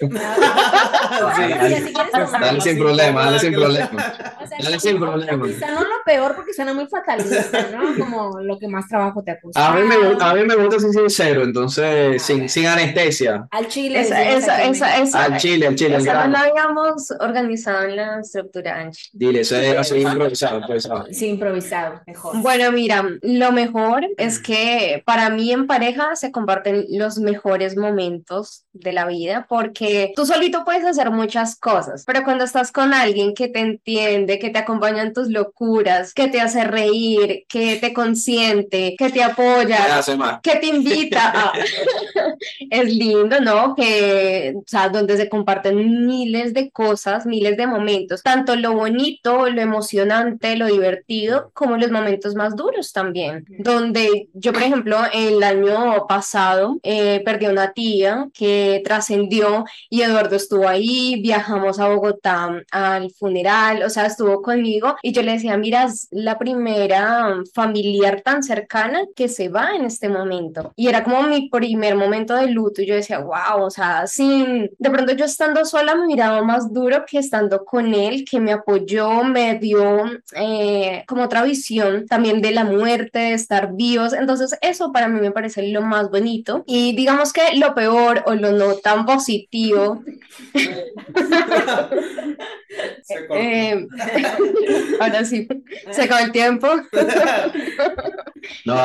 Dale sin problema, dale sin problema. Dale no- sin problema. Quizá no lo peor porque suena muy fatalista, ¿no? Como lo que más trabajo te ha costado. A mí me, gu- a mí me gusta ser sincero, entonces sin, sin anestesia. Al chile. Esa, esa, esa, esa, Al chile, al chile, al esa no la habíamos organizado en la estructura, Angie. Dile, eso es improvisado, improvisado. Sí, improvisado, mejor. Bueno, mira, lo mejor es que para mí en pareja se comparten los mejores momentos de la vida porque tú solito puedes hacer muchas cosas, pero cuando estás con alguien que te entiende, que te acompaña en tus locuras, que te hace reír, que te consiente, que te ¿Qué apoya, que te invita a... es lindo, ¿no? Que, o sea, donde se comparten miles de cosas, miles de momentos, tanto lo bonito, lo emocionante, lo divertido, como los momentos más duros también, donde yo, por ejemplo, el año pasado eh, perdí a una tía que trascendió y Eduardo estuvo ahí, viajamos a Bogotá al funeral, o sea, estuvo conmigo y yo le decía, mira, es la primera familiar tan cercana que se va en este momento. Y era como mi primer momento de luto y yo decía, wow, o sea, sin, de pronto yo estando sola me miraba más duro que estando con él, que me apoyó, me dio eh, como otra visión también de la muerte, de estar vivos. Entonces eso para mí me parece lo más bonito. Y digamos que lo peor o lo no tan positivo. Eh, ahora sí, se acabó el tiempo. No,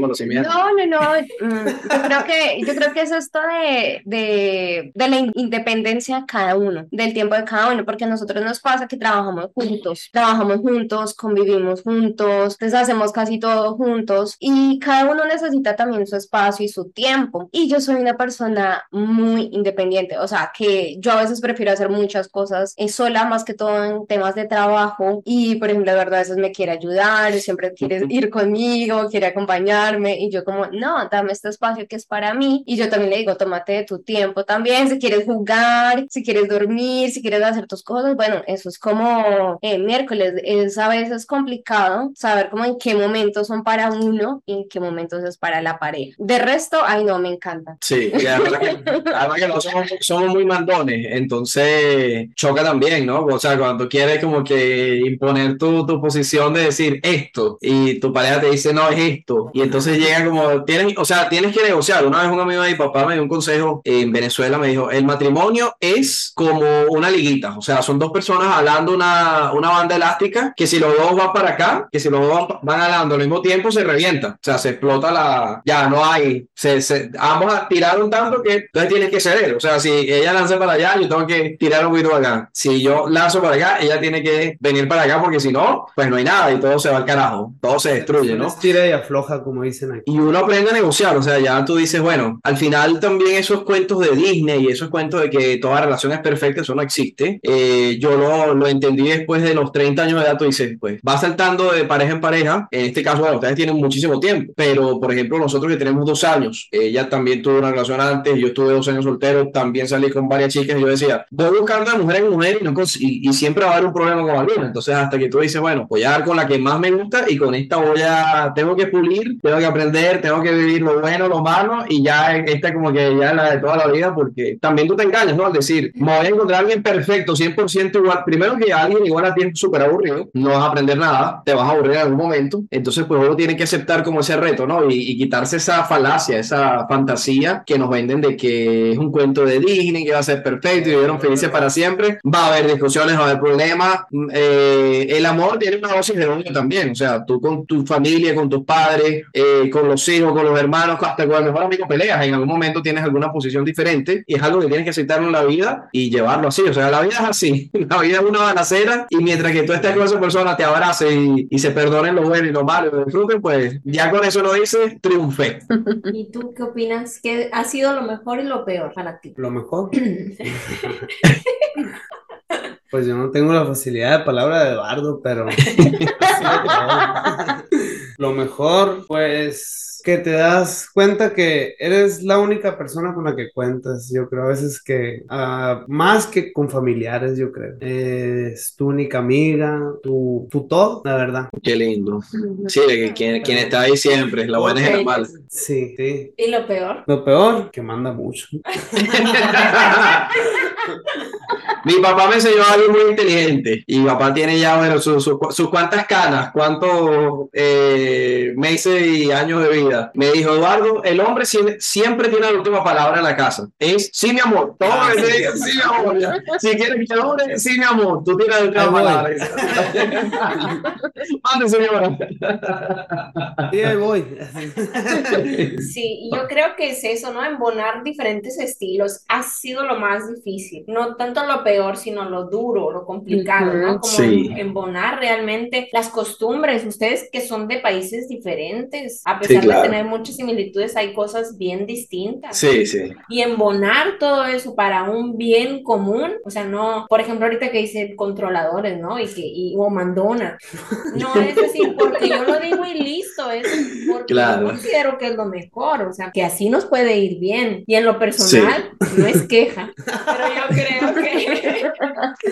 conocimiento. No, no, no. mm, Yo creo que, yo creo que es esto de, de, de la in- independencia de cada uno, del tiempo de cada uno, porque a nosotros nos pasa que trabajamos juntos, trabajamos juntos, convivimos juntos, pues hacemos casi todo juntos y cada uno necesita también su espacio y su tiempo. Y yo soy una persona muy independiente, o sea, que yo a veces prefiero hacer muchas cosas eh, sola, más que todo en temas de trabajo. Y, por ejemplo, de verdad, a veces me quiere ayudar, siempre quiere ir conmigo, quiere acompañarme. Y yo como, no, dame este espacio que es para mí. Y yo también le digo, tómate de tu tiempo también, si quieres jugar, si quieres dormir, si quieres hacer tus cosas. Bueno, eso es como eh, miércoles, es a veces complicado saber como en qué momentos son para uno y en qué momentos es para la pareja. De resto, ay no, me encanta. Sí, y además que, además que no somos, somos muy mandones, entonces choca también, ¿no? O sea, cuando quieres como que imponer tu, tu posición de decir esto y tu pareja te dice no es esto, y entonces llega como, tienes, o sea, tienes que negociar. Una vez un amigo de mi papá me dio un consejo en Venezuela, me dijo, el matrimonio es como una liguita, o sea, son dos personas jalando una, una banda elástica que si los dos van para acá, que si los dos van, jalando al mismo tiempo se revienta, o sea, se explota la, ya no hay, se, se, ambos tiraron tanto que entonces tienes que ceder, o sea, si ella lanza para allá, yo tengo que tirar un poquito acá, si yo lanzo para acá, ella tiene que venir para acá porque si no, pues no hay nada y todo se va al carajo, todo se destruye, ¿no? Estira y afloja, como dicen aquí. Y uno aprende a negociar, o sea, ya tú dices, bueno, al final también esos cuentos de Disney y esos cuentos de que toda relación es perfecta, eso no existe. Eh, yo lo, lo entendí después de los 30 años de edad, tú dices, pues va saltando de pareja en pareja, en este caso, bueno, ustedes tienen muchísimo tiempo, pero por ejemplo, nosotros que tenemos dos años, ella también tuvo una relación antes, yo estuve dos años soltero, también salí con varias chicas y yo decía, voy buscando de mujer en mujer y, no y, y siempre va a haber un problema con alguna, entonces hasta que tú dices, bueno, voy a dar con la que más me gusta y con esta voy a, tengo que pulir, tengo que aprender, tengo que vivir lo bueno, lo malo y ya esta como que ya la de toda la vida porque también tú te engañas, ¿no? Al decir, me voy a encontrar a alguien perfecto, 100% igual, primero que alguien igual a ti es súper aburrido, no vas a aprender nada, te vas a aburrir en algún momento, entonces pues uno tiene que aceptar como ese reto, ¿no? Y, y quitarse esa falacia, esa fantasía que nos venden de que es un cuento de Disney, que va a ser perfecto y vivieron felices para siempre, va a haber discusiones, va a haber problemas, mm, eh, el amor tiene una dosis de odio también, o sea, tú con tu familia, con tus padres, eh, con los hijos, con los hermanos, hasta con el mejor amigo peleas, en algún momento tienes alguna posición diferente y es algo que tienes que aceptar en la vida y llevarlo así, o sea, la vida es así, la vida es una balacera y mientras que tú estés con esa persona, te abrace y, y se perdonen lo bueno y lo malo y lo disfruten, pues ya con eso lo dices, triunfé. ¿Y tú qué opinas? ¿Qué ha sido lo mejor y lo peor para ti? Lo mejor. Pues yo no tengo la facilidad de palabra de Eduardo, pero... Lo mejor, pues... que te das cuenta que eres la única persona con la que cuentas. Yo creo a veces que ah, más que con familiares, yo creo. Es tu única amiga, tu, tu todo, la verdad. Qué lindo. Sí, de que quien, quien está ahí siempre, la buena y la mala. Sí, sí. ¿Y lo peor? Lo peor, que manda mucho. Mi papá me enseñó algo muy inteligente y mi papá tiene ya, bueno, sus su, sus cuantas canas, cuántos eh, meses y años de vida. Me dijo, Eduardo, el hombre siempre, siempre tiene la última palabra en la casa. Es sí, mi amor. Todo Ah, lo que sí. diga, sí, mi amor. Si quieres que ore, sí, mi amor. Tú tienes la última palabra. Mande, señora. Y ahí voy. Sí, yo creo que es eso, ¿no? Embonar diferentes estilos ha sido lo más difícil. No tanto lo peor, sino lo duro, lo complicado, ¿no? Como sí. embonar realmente las costumbres. Ustedes que son de países diferentes, a pesar claro. de tener muchas similitudes, hay cosas bien distintas. Sí, sí. Y embonar todo eso para un bien común, o sea, no, por ejemplo, ahorita que dice controladores, ¿no? Y que, y, o mandona. No es decir, porque yo lo digo y listo, es porque Claro. yo considero que es lo mejor, o sea, que así nos puede ir bien. Y en lo personal, no es queja, pero yo creo que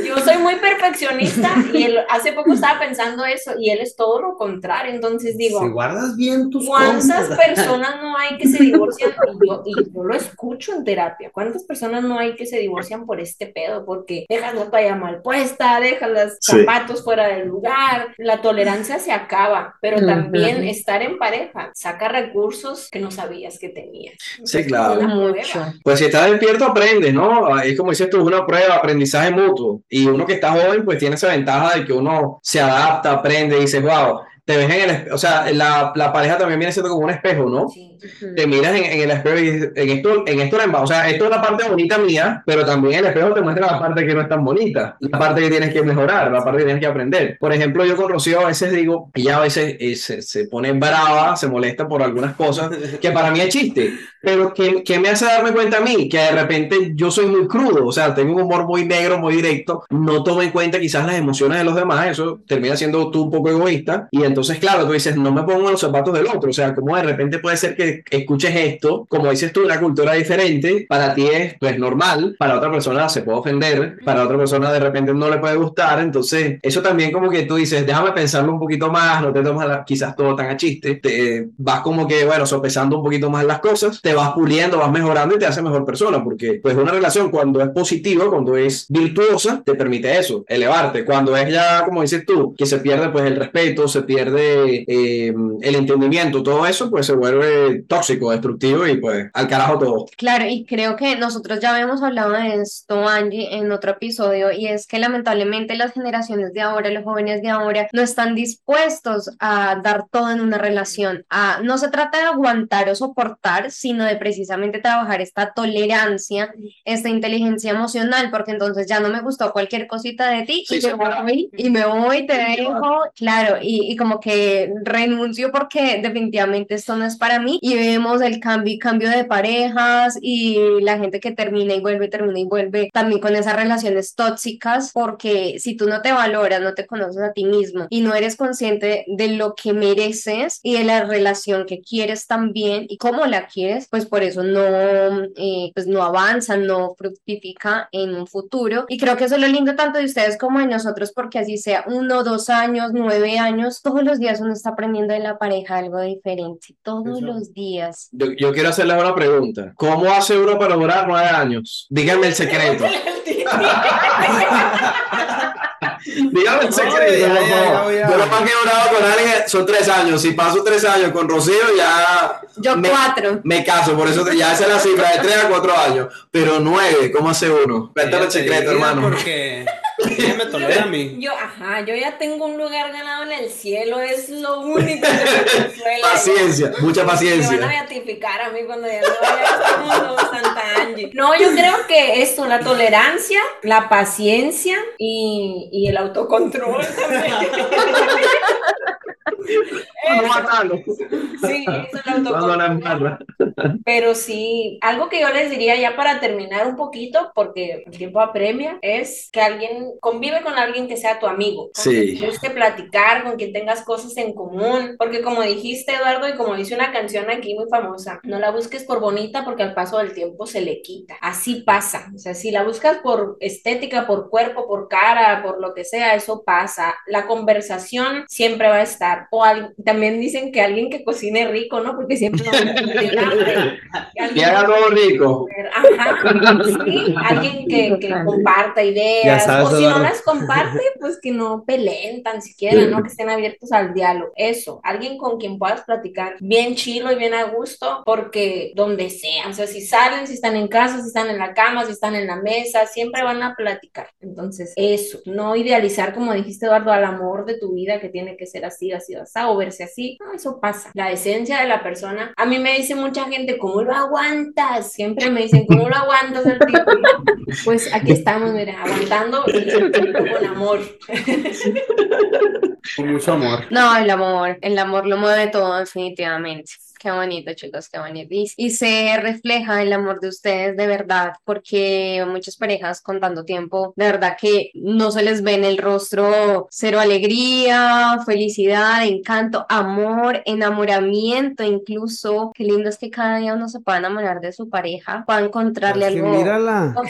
yo soy muy perfeccionista y él, hace poco estaba pensando eso y él es todo lo contrario, entonces digo, si guardas bien tus ¿Cuántas cosas. personas no hay que se divorcian? Y yo, y yo lo escucho en terapia. ¿Cuántas personas no hay que se divorcian por este pedo? Porque dejas la toalla mal puesta, dejas los Sí. zapatos fuera del lugar. La tolerancia se acaba, pero también estar en pareja saca recursos que no sabías que tenías. Sí, claro. Pues si estás despierto, aprendes, ¿no? Es como dices tú, es una prueba, aprendizaje mutuo. Y uno que está joven, pues tiene esa ventaja de que uno se adapta, aprende y dice, wow, te ves en el espejo. O sea, la, la pareja también viene siendo como un espejo, ¿no? Sí. Te miras en, en el espejo y dices, en esto, en esto, o sea, esto es la parte bonita mía, pero también el espejo te muestra la parte que no es tan bonita, la parte que tienes que mejorar, la parte que tienes que aprender. Por ejemplo, yo con Rocío a veces digo, ella a veces eh, se, se pone brava, se molesta por algunas cosas que para mí es chiste, pero que, que me hace darme cuenta a mí que de repente yo soy muy crudo, o sea, tengo un humor muy negro, muy directo, no tomo en cuenta quizás las emociones de los demás, eso termina siendo tú un poco egoísta, y entonces, claro, tú dices, no me pongo en los zapatos del otro, o sea, como de repente puede ser que escuches esto, como dices tú, una cultura diferente, para ti es pues normal, para otra persona se puede ofender, para otra persona de repente no le puede gustar, entonces eso también como que tú dices, déjame pensarlo un poquito más, no te tomas la- quizás todo tan a chiste, te vas como que, bueno, sopesando un poquito más las cosas, te vas puliendo, vas mejorando y te hace mejor persona, porque pues una relación cuando es positiva, cuando es virtuosa, te permite eso, elevarte, cuando es ya, como dices tú, que se pierde pues el respeto, se pierde eh, el entendimiento, todo eso pues se vuelve tóxico, destructivo y pues al carajo todo. Claro, y creo que nosotros ya habíamos hablado de esto, Angie, en otro episodio, y es que lamentablemente las generaciones de ahora, los jóvenes de ahora, no están dispuestos a dar todo en una relación. A, no se trata de aguantar o soportar, sino de precisamente trabajar esta tolerancia, esta inteligencia emocional, porque entonces ya no me gustó cualquier cosita de ti Sí, y me voy, y me voy, te dejo, claro, y, y como que renuncio porque definitivamente esto no es para mí, y vemos el cambio y cambio de parejas y la gente que termina y vuelve, termina y vuelve también con esas relaciones tóxicas, porque si tú no te valoras, no te conoces a ti mismo y no eres consciente de lo que mereces y de la relación que quieres también y cómo la quieres, pues por eso no, eh, pues no avanza, no fructifica en un futuro. Y creo que eso es lo lindo tanto de ustedes como de nosotros, porque así sea uno, dos años, nueve años, todos los días uno está aprendiendo de la pareja algo diferente, todos Eso. los días. Yo, yo quiero hacerles una pregunta. ¿Cómo hace uno para durar nueve años? Díganme el secreto. Dígame el secreto, por favor. Yo lo más que he durado con alguien son tres años. Si paso tres años con Rocío, ya Yo Me- cuatro. me caso. Por eso ya esa es la cifra de tres a cuatro años. Pero nueve, ¿cómo hace uno? Cuéntame el secreto, hermano. Porque ella me tolera a mí. Yo, ajá, yo ya tengo un lugar ganado en el cielo, es lo único que me consuela. Paciencia, mucha Me van a paciencia. beatificar a mí cuando ya no vaya a este Santa Angie. No, yo creo que esto, la tolerancia, la paciencia y, y el autocontrol también. Matando. Sí, eso es la. Pero sí, algo que yo les diría ya para terminar un poquito, porque el tiempo apremia, es que alguien convive con alguien que sea tu amigo, con Sí. te guste platicar, con quien tengas cosas en común, porque como dijiste Eduardo y como dice una canción aquí muy famosa, no la busques por bonita porque al paso del tiempo se le quita. Así pasa, o sea, si la buscas por estética, por cuerpo, por cara, por lo que sea, eso pasa. La conversación siempre va a estar. O al- también dicen que alguien que cocine rico, ¿no? Porque siempre. Y Alguien haga todo rico. Ajá, sí, alguien que, que comparta ideas, sabes, o si no las comparte, pues que no peleen tan siquiera, ¿no? Que estén abiertos al diálogo. Eso, alguien con quien puedas platicar bien chilo y bien a gusto, porque donde sea, o sea, si salen, si están en casa, si están en la cama, si están en la mesa, siempre van a platicar. Entonces, eso, no idealizar, como dijiste Eduardo, al amor de tu vida que tiene que ser así, así, así, o verse así. No, eso pasa. La esencia de la persona. A mí me dice mucha gente, ¿cómo lo aguantas? Siempre me dicen, ¿cómo lo aguantas el tipo? Pues aquí estamos, mira, aguantando con amor. Con mucho amor. No, el amor, el amor lo mueve todo definitivamente. Qué bonito, chicos, qué bonito. Y, y se refleja el amor de ustedes de verdad, porque muchas parejas con tanto tiempo, de verdad que no se les ve en el rostro cero alegría, felicidad, encanto, amor, enamoramiento, incluso. Qué lindo es que cada día uno se pueda enamorar de su pareja, pueda encontrarle Es que algo mírala.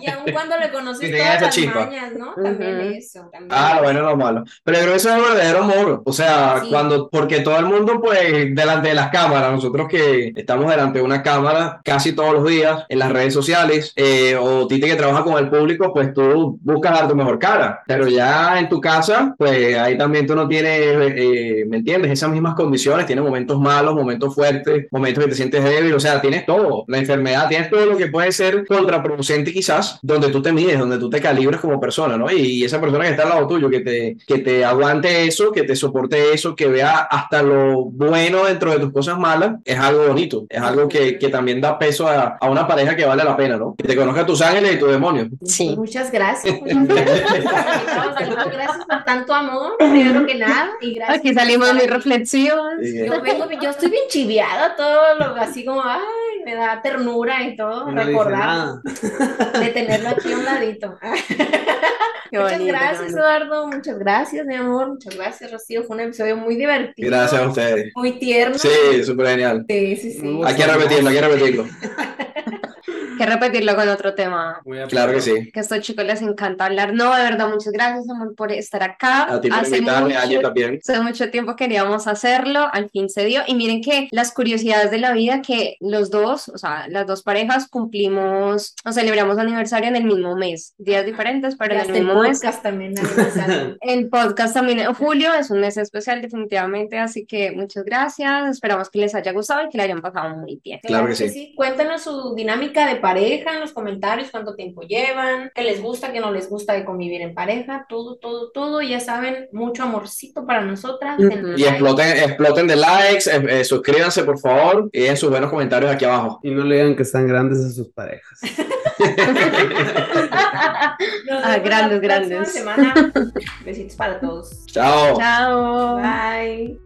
Y aun cuando le conoces todas las mañas, ¿no? También eso. También Ah, eso. bueno, lo malo. Pero yo creo que eso es el verdadero amor. O sea, Sí. cuando, porque todo el mundo, pues, delante de las cámaras, nosotros que estamos delante de una cámara casi todos los días en las redes sociales, eh, o Titi que trabaja con el público, pues tú buscas dar tu mejor cara. Pero ya en tu casa, pues ahí también tú no tienes, eh, ¿me entiendes? Esas mismas condiciones, tienes momentos malos, momentos fuertes, momentos que te sientes débil, o sea, tienes todo, la enfermedad, tienes todo lo que puede ser contraproducente quizás, donde tú te mides, donde tú te calibras como persona, ¿no? Y, esa persona que está al lado tuyo, que te, que te aguante eso, que te soporte eso, que vea hasta lo bueno dentro de tus cosas malas, es algo bonito, es algo que, que también da peso a, a una pareja que vale la pena, ¿no? Que te conozca tus ángeles y tus demonios. Sí. Muchas gracias. Muchas gracias. Por tanto amor, primero que nada. Y gracias Aquí salimos muy reflexivos. Sí. Yo vengo, yo estoy bien chiviada, todo lo así como, ay, me da ternura y todo, No recordar de tenerlo aquí a un ladito. Qué muchas bonito, gracias. Eduardo, muchas gracias, mi amor, muchas gracias, Rocío, fue un episodio muy divertido. Gracias a ustedes. Muy tierno. Sí, súper genial. sí, sí. sí. Muy Hay que repetirlo, hay que repetirlo. Que repetirlo con otro tema. Muy a Claro que sí. Que a estos chicos les encanta hablar. No, de verdad, muchas gracias, amor, por estar acá. A ti por Hace invitarme, a mucho- ella también. Hace mucho tiempo queríamos hacerlo, al fin se dio. Y miren que las curiosidades de la vida, que los dos, o sea, las dos parejas cumplimos o celebramos aniversario en el mismo mes. Días diferentes, pero Y en el el mismo mes. podcast también. El podcast también en julio es un mes especial, definitivamente. Así que muchas gracias. Esperamos que les haya gustado y que la hayan pasado muy bien. Claro que sí. Cuéntanos su dinámica de pareja en los comentarios, cuánto tiempo llevan, qué les gusta, qué no les gusta de convivir en pareja, todo, todo, todo. Ya saben, mucho amorcito para nosotras. Y like. exploten, exploten de likes, eh, eh, suscríbanse por favor y en sus buenos comentarios aquí abajo. Y no le digan que están grandes a sus parejas. Ah, grandes, grandes. semana. Besitos para todos. Chao. Chao. Bye.